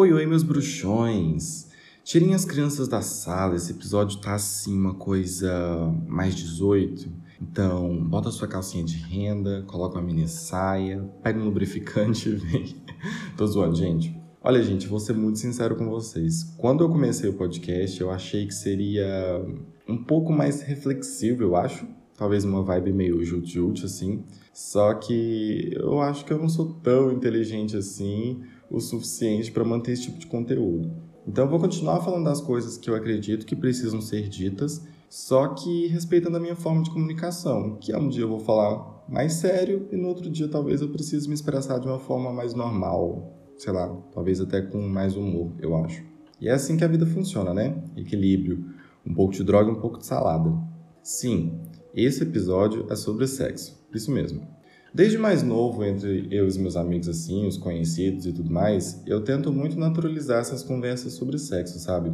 Oi, oi, meus bruxões! Tirem as crianças da sala, esse episódio tá assim, uma coisa mais 18. Então, bota sua calcinha de renda, coloca uma mini saia, pega um lubrificante e vem. Tô zoando, gente. Olha, gente, vou ser muito sincero com vocês. Quando eu comecei o podcast, eu achei que seria um pouco mais reflexivo, eu acho. Talvez uma vibe meio jut-jut, assim. Só que eu acho que eu não sou tão inteligente assim o suficiente para manter esse tipo de conteúdo. Então eu vou continuar falando das coisas que eu acredito que precisam ser ditas, só que respeitando a minha forma de comunicação, que um dia eu vou falar mais sério e no outro dia talvez eu precise me expressar de uma forma mais normal, sei lá, talvez até com mais humor, eu acho. E é assim que a vida funciona, né? Equilíbrio, um pouco de droga e um pouco de salada. Sim, esse episódio é sobre sexo, isso mesmo. Desde mais novo, entre eu e os meus amigos assim, os conhecidos e tudo mais, eu tento muito naturalizar essas conversas sobre sexo, sabe?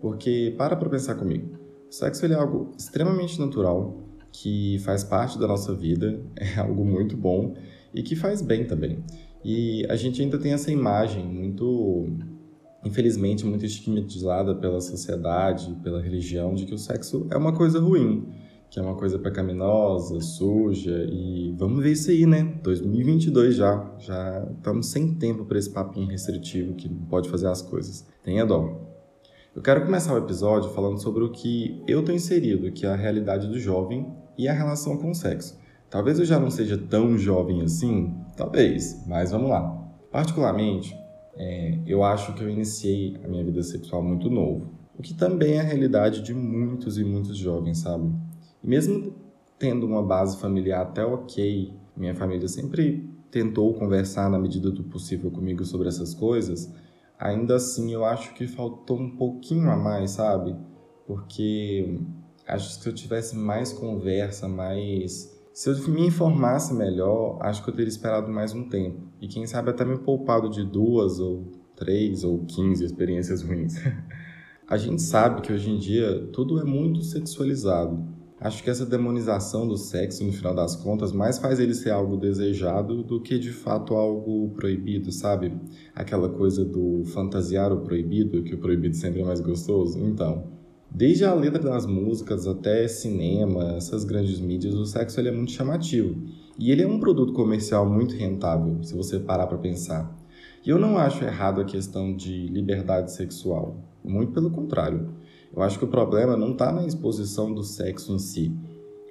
Porque para pra pensar comigo. O sexo é algo extremamente natural, que faz parte da nossa vida, é algo muito bom e que faz bem também. E a gente ainda tem essa imagem muito, infelizmente, muito estigmatizada pela sociedade, pela religião, de que o sexo é uma coisa ruim que é uma coisa pecaminosa, suja, e vamos ver isso aí, né? 2022 já, já estamos sem tempo para esse papinho restritivo que não pode fazer as coisas. Tenha dó. Eu quero começar o episódio falando sobre o que eu estou inserido, que é a realidade do jovem e a relação com o sexo. Talvez eu já não seja tão jovem assim, talvez, mas vamos lá. Particularmente, é, eu acho que eu iniciei a minha vida sexual muito novo, o que também é a realidade de muitos e muitos jovens, sabe? Mesmo tendo uma base familiar até ok, minha família sempre tentou conversar na medida do possível comigo sobre essas coisas, ainda assim eu acho que faltou um pouquinho a mais, sabe? Porque acho que se eu tivesse mais conversa, mais. Se eu me informasse melhor, acho que eu teria esperado mais um tempo. E quem sabe até me poupado de duas, ou três, ou quinze experiências ruins. a gente sabe que hoje em dia tudo é muito sexualizado. Acho que essa demonização do sexo, no final das contas, mais faz ele ser algo desejado do que de fato algo proibido, sabe? Aquela coisa do fantasiar o proibido, que o proibido sempre é mais gostoso. Então, desde a letra das músicas até cinema, essas grandes mídias, o sexo ele é muito chamativo. E ele é um produto comercial muito rentável, se você parar para pensar. E eu não acho errado a questão de liberdade sexual. Muito pelo contrário. Eu acho que o problema não está na exposição do sexo em si.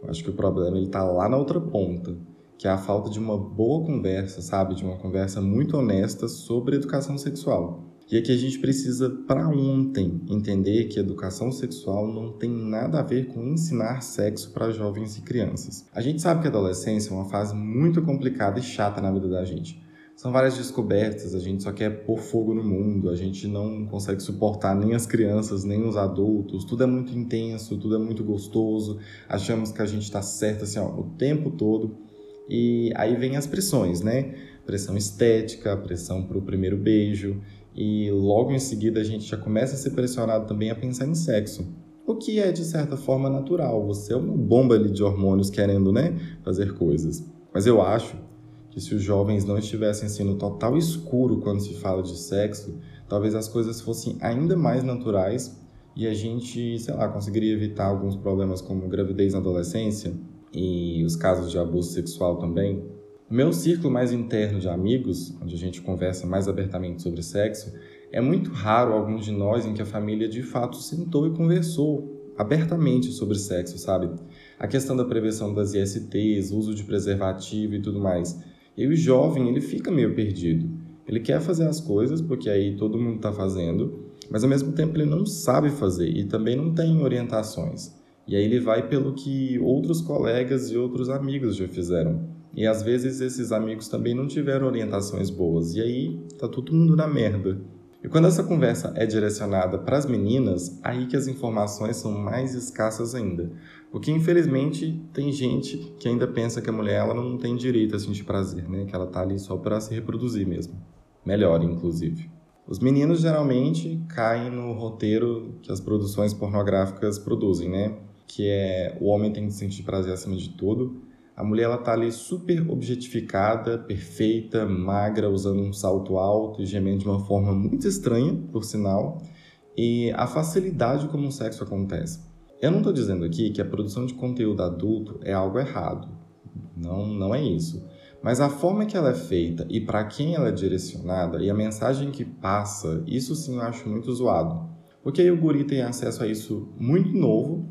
Eu acho que o problema ele está lá na outra ponta, que é a falta de uma boa conversa, sabe, de uma conversa muito honesta sobre educação sexual. E é que a gente precisa, para ontem, entender que educação sexual não tem nada a ver com ensinar sexo para jovens e crianças. A gente sabe que a adolescência é uma fase muito complicada e chata na vida da gente. São várias descobertas, a gente só quer pôr fogo no mundo, a gente não consegue suportar nem as crianças, nem os adultos, tudo é muito intenso, tudo é muito gostoso, achamos que a gente está certo assim, ó, o tempo todo. E aí vem as pressões, né? Pressão estética, pressão para o primeiro beijo, e logo em seguida a gente já começa a ser pressionado também a pensar em sexo. O que é de certa forma natural, você é uma bomba ali de hormônios querendo, né, fazer coisas. Mas eu acho que se os jovens não estivessem assim no total escuro quando se fala de sexo, talvez as coisas fossem ainda mais naturais e a gente, sei lá, conseguiria evitar alguns problemas como gravidez na adolescência e os casos de abuso sexual também. O meu círculo mais interno de amigos, onde a gente conversa mais abertamente sobre sexo, é muito raro alguns de nós em que a família de fato sentou e conversou abertamente sobre sexo, sabe? A questão da prevenção das ISTs, uso de preservativo e tudo mais. E o jovem, ele fica meio perdido. Ele quer fazer as coisas porque aí todo mundo está fazendo, mas ao mesmo tempo ele não sabe fazer e também não tem orientações. E aí ele vai pelo que outros colegas e outros amigos já fizeram. E às vezes esses amigos também não tiveram orientações boas. E aí tá todo mundo na merda. E quando essa conversa é direcionada para as meninas, aí que as informações são mais escassas ainda. Porque infelizmente tem gente que ainda pensa que a mulher ela não tem direito a sentir prazer, né? Que ela tá ali só para se reproduzir mesmo. Melhor, inclusive. Os meninos geralmente caem no roteiro que as produções pornográficas produzem, né? Que é o homem tem que sentir prazer acima de tudo, A mulher ela tá ali super objetificada, perfeita, magra, usando um salto alto e gemendo de uma forma muito estranha, por sinal, e a facilidade como o sexo acontece. Eu não estou dizendo aqui que a produção de conteúdo adulto é algo errado. Não, não é isso. Mas a forma que ela é feita e para quem ela é direcionada e a mensagem que passa, isso sim eu acho muito zoado. Porque aí o guri tem acesso a isso muito novo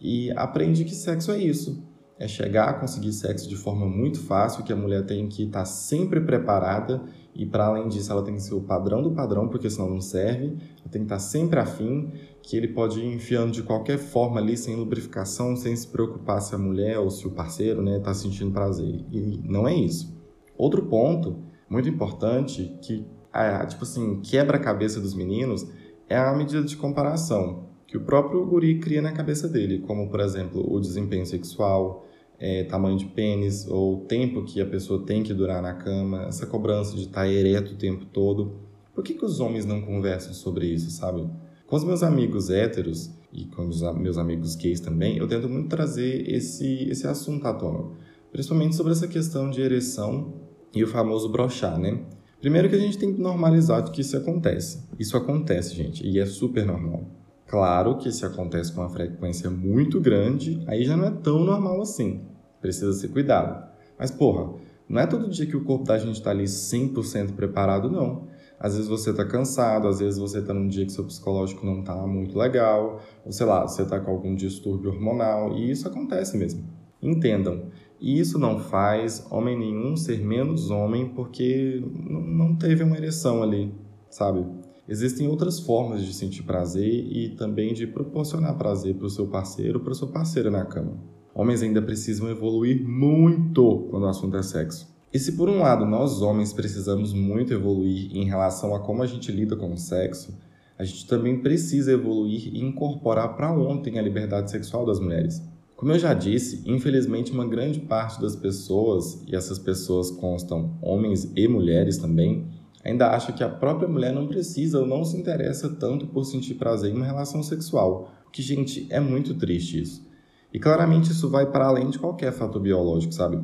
e aprende que sexo é isso. É chegar a conseguir sexo de forma muito fácil, que a mulher tem que estar tá sempre preparada e para além disso ela tem que ser o padrão do padrão, porque senão não serve. Ela tem que estar tá sempre afim, que ele pode ir enfiando de qualquer forma ali, sem lubrificação, sem se preocupar se a mulher ou se o parceiro está né, tá sentindo prazer. E não é isso. Outro ponto muito importante que, é, tipo assim, quebra a cabeça dos meninos é a medida de comparação que o próprio guri cria na cabeça dele, como, por exemplo, o desempenho sexual, é, tamanho de pênis, ou tempo que a pessoa tem que durar na cama, essa cobrança de estar tá ereto o tempo todo. Por que, que os homens não conversam sobre isso, sabe? Com os meus amigos héteros e com os meus amigos gays também, eu tento muito trazer esse, esse assunto à tona. Principalmente sobre essa questão de ereção e o famoso brochar, né? Primeiro que a gente tem que normalizar que isso acontece. Isso acontece, gente, e é super normal. Claro que se acontece com uma frequência muito grande, aí já não é tão normal assim. Precisa ser cuidado. Mas, porra, não é todo dia que o corpo da gente está ali 100% preparado, não. Às vezes você está cansado, às vezes você está num dia que seu psicológico não está muito legal, ou sei lá, você está com algum distúrbio hormonal, e isso acontece mesmo. Entendam, isso não faz homem nenhum ser menos homem porque não teve uma ereção ali, sabe? Existem outras formas de sentir prazer e também de proporcionar prazer para o seu parceiro ou para sua parceira na cama. Homens ainda precisam evoluir muito quando o assunto é sexo. E se por um lado nós homens precisamos muito evoluir em relação a como a gente lida com o sexo, a gente também precisa evoluir e incorporar para ontem a liberdade sexual das mulheres. Como eu já disse, infelizmente uma grande parte das pessoas, e essas pessoas constam homens e mulheres também, ainda acha que a própria mulher não precisa ou não se interessa tanto por sentir prazer em uma relação sexual. Que, gente, é muito triste isso. E claramente isso vai para além de qualquer fato biológico, sabe?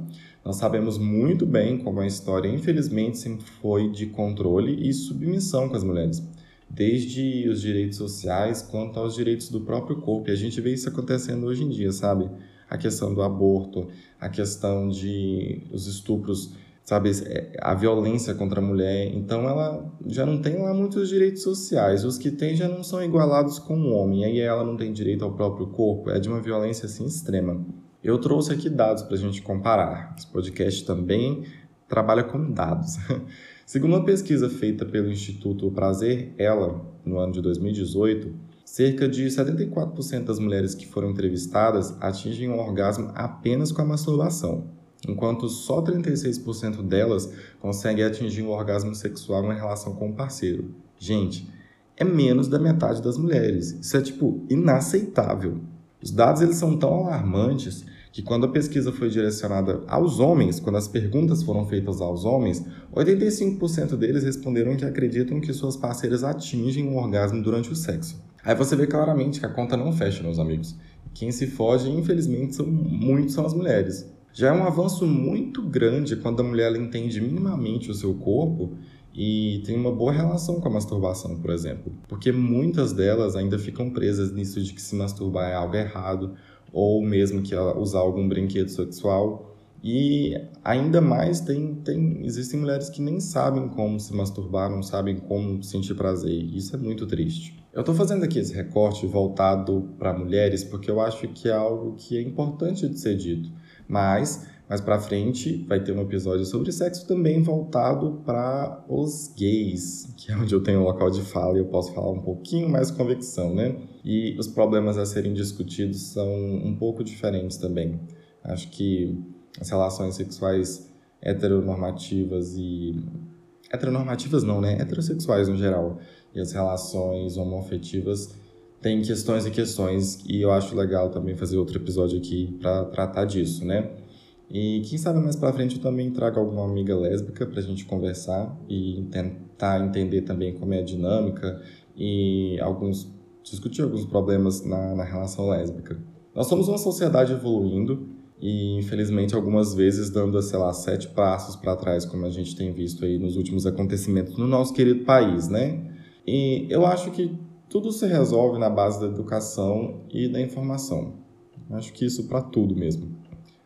Nós sabemos muito bem como a história, infelizmente, sempre foi de controle e submissão com as mulheres, desde os direitos sociais quanto aos direitos do próprio corpo. E a gente vê isso acontecendo hoje em dia, sabe? A questão do aborto, a questão de os estupros sabe, é, a violência contra a mulher. Então ela já não tem lá muitos direitos sociais. Os que tem já não são igualados com o homem. Aí ela não tem direito ao próprio corpo. É de uma violência assim extrema. Eu trouxe aqui dados para a gente comparar. Esse podcast também trabalha com dados. Segundo uma pesquisa feita pelo Instituto Prazer, ela, no ano de 2018, cerca de 74% das mulheres que foram entrevistadas atingem um orgasmo apenas com a masturbação enquanto só 36% delas conseguem atingir o orgasmo sexual em relação com o parceiro. Gente, é menos da metade das mulheres. Isso é tipo inaceitável. Os dados eles são tão alarmantes que quando a pesquisa foi direcionada aos homens, quando as perguntas foram feitas aos homens, 85% deles responderam que acreditam que suas parceiras atingem um orgasmo durante o sexo. Aí você vê claramente que a conta não fecha, meus amigos. Quem se foge, infelizmente, são muito são as mulheres. Já é um avanço muito grande quando a mulher entende minimamente o seu corpo e tem uma boa relação com a masturbação, por exemplo. Porque muitas delas ainda ficam presas nisso de que se masturbar é algo errado, ou mesmo que usar algum brinquedo sexual. E ainda mais tem, tem existem mulheres que nem sabem como se masturbar, não sabem como sentir prazer. Isso é muito triste. Eu estou fazendo aqui esse recorte voltado para mulheres porque eu acho que é algo que é importante de ser dito. Mas mais para frente vai ter um episódio sobre sexo também voltado para os gays, que é onde eu tenho um local de fala e eu posso falar um pouquinho mais com convicção, né? E os problemas a serem discutidos são um pouco diferentes também. Acho que as relações sexuais heteronormativas e heteronormativas não, né? Heterossexuais no geral e as relações homoafetivas tem questões e questões e eu acho legal também fazer outro episódio aqui para tratar disso, né? E quem sabe mais para frente eu também trago alguma amiga lésbica para a gente conversar e tentar entender também como é a dinâmica e alguns discutir alguns problemas na, na relação lésbica. Nós somos uma sociedade evoluindo e infelizmente algumas vezes dando, sei lá, sete passos para trás, como a gente tem visto aí nos últimos acontecimentos no nosso querido país, né? E eu acho que tudo se resolve na base da educação e da informação. Acho que isso para tudo mesmo.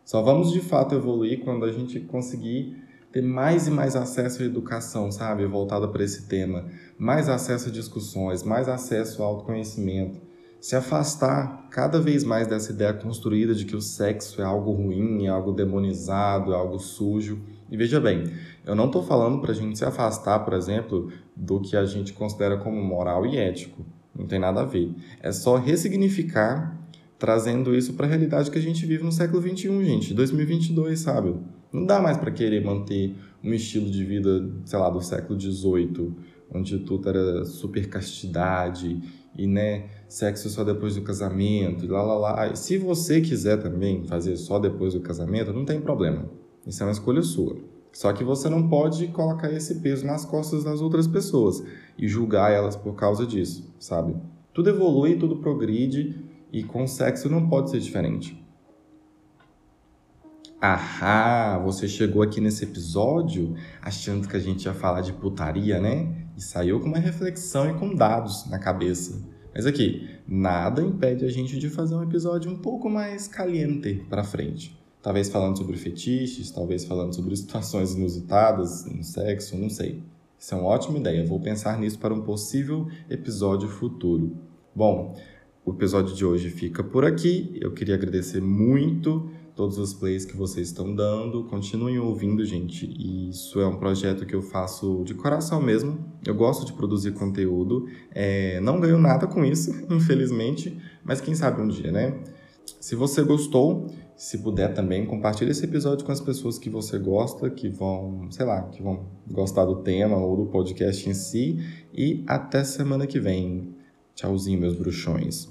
Só vamos de fato evoluir quando a gente conseguir ter mais e mais acesso à educação, sabe, voltada para esse tema, mais acesso a discussões, mais acesso ao autoconhecimento se afastar cada vez mais dessa ideia construída de que o sexo é algo ruim, é algo demonizado, é algo sujo. E veja bem, eu não estou falando para a gente se afastar, por exemplo, do que a gente considera como moral e ético. Não tem nada a ver. É só ressignificar, trazendo isso para a realidade que a gente vive no século XXI, gente, 2022, sabe? Não dá mais para querer manter um estilo de vida, sei lá, do século XVIII, onde tudo era super castidade e, né, sexo só depois do casamento, e lá, lá, lá. Se você quiser também fazer só depois do casamento, não tem problema. Isso é uma escolha sua. Só que você não pode colocar esse peso nas costas das outras pessoas e julgar elas por causa disso, sabe? Tudo evolui, tudo progride e com sexo não pode ser diferente. Ahá, você chegou aqui nesse episódio achando que a gente ia falar de putaria, né? E saiu com uma reflexão e com dados na cabeça. Mas aqui, nada impede a gente de fazer um episódio um pouco mais caliente para frente. Talvez falando sobre fetiches, talvez falando sobre situações inusitadas no sexo, não sei. Isso é uma ótima ideia. Vou pensar nisso para um possível episódio futuro. Bom, o episódio de hoje fica por aqui. Eu queria agradecer muito todos os plays que vocês estão dando. Continuem ouvindo, gente. Isso é um projeto que eu faço de coração mesmo. Eu gosto de produzir conteúdo. É, não ganho nada com isso, infelizmente, mas quem sabe um dia, né? Se você gostou, se puder também, compartilhe esse episódio com as pessoas que você gosta, que vão, sei lá, que vão gostar do tema ou do podcast em si. E até semana que vem. Tchauzinho, meus bruxões.